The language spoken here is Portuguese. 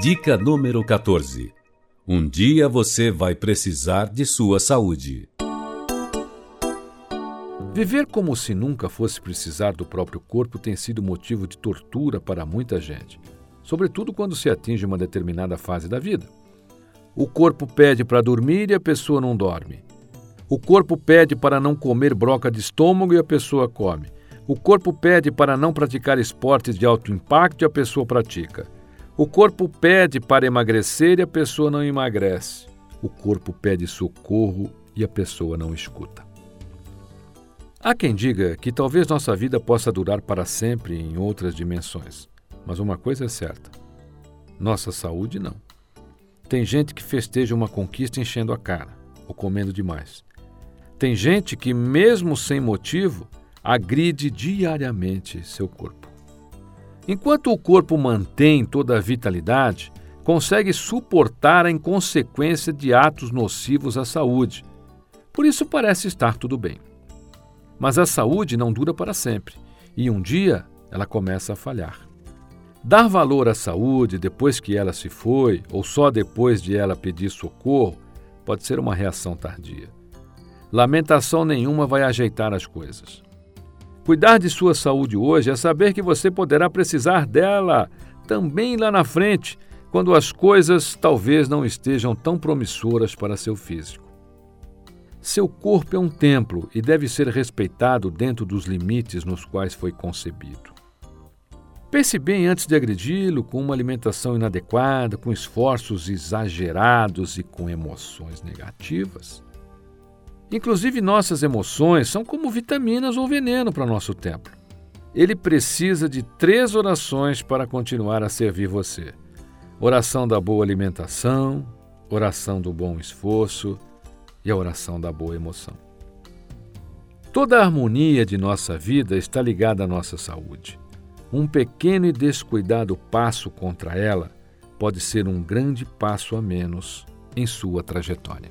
Dica número 14. Um dia você vai precisar de sua saúde. Viver como se nunca fosse precisar do próprio corpo tem sido motivo de tortura para muita gente, sobretudo quando se atinge uma determinada fase da vida. O corpo pede para dormir e a pessoa não dorme. O corpo pede para não comer broca de estômago e a pessoa come. O corpo pede para não praticar esportes de alto impacto e a pessoa pratica. O corpo pede para emagrecer e a pessoa não emagrece. O corpo pede socorro e a pessoa não escuta. Há quem diga que talvez nossa vida possa durar para sempre em outras dimensões. Mas uma coisa é certa: nossa saúde não. Tem gente que festeja uma conquista enchendo a cara ou comendo demais. Tem gente que, mesmo sem motivo, agride diariamente seu corpo. Enquanto o corpo mantém toda a vitalidade, consegue suportar a inconsequência de atos nocivos à saúde. Por isso parece estar tudo bem. Mas a saúde não dura para sempre e um dia ela começa a falhar. Dar valor à saúde depois que ela se foi, ou só depois de ela pedir socorro, pode ser uma reação tardia. Lamentação nenhuma vai ajeitar as coisas. Cuidar de sua saúde hoje é saber que você poderá precisar dela também lá na frente, quando as coisas talvez não estejam tão promissoras para seu físico. Seu corpo é um templo e deve ser respeitado dentro dos limites nos quais foi concebido. Pense bem antes de agredi-lo com uma alimentação inadequada, com esforços exagerados e com emoções negativas. Inclusive, nossas emoções são como vitaminas ou veneno para nosso templo. Ele precisa de três orações para continuar a servir você: oração da boa alimentação, oração do bom esforço e a oração da boa emoção. Toda a harmonia de nossa vida está ligada à nossa saúde. Um pequeno e descuidado passo contra ela pode ser um grande passo a menos em sua trajetória.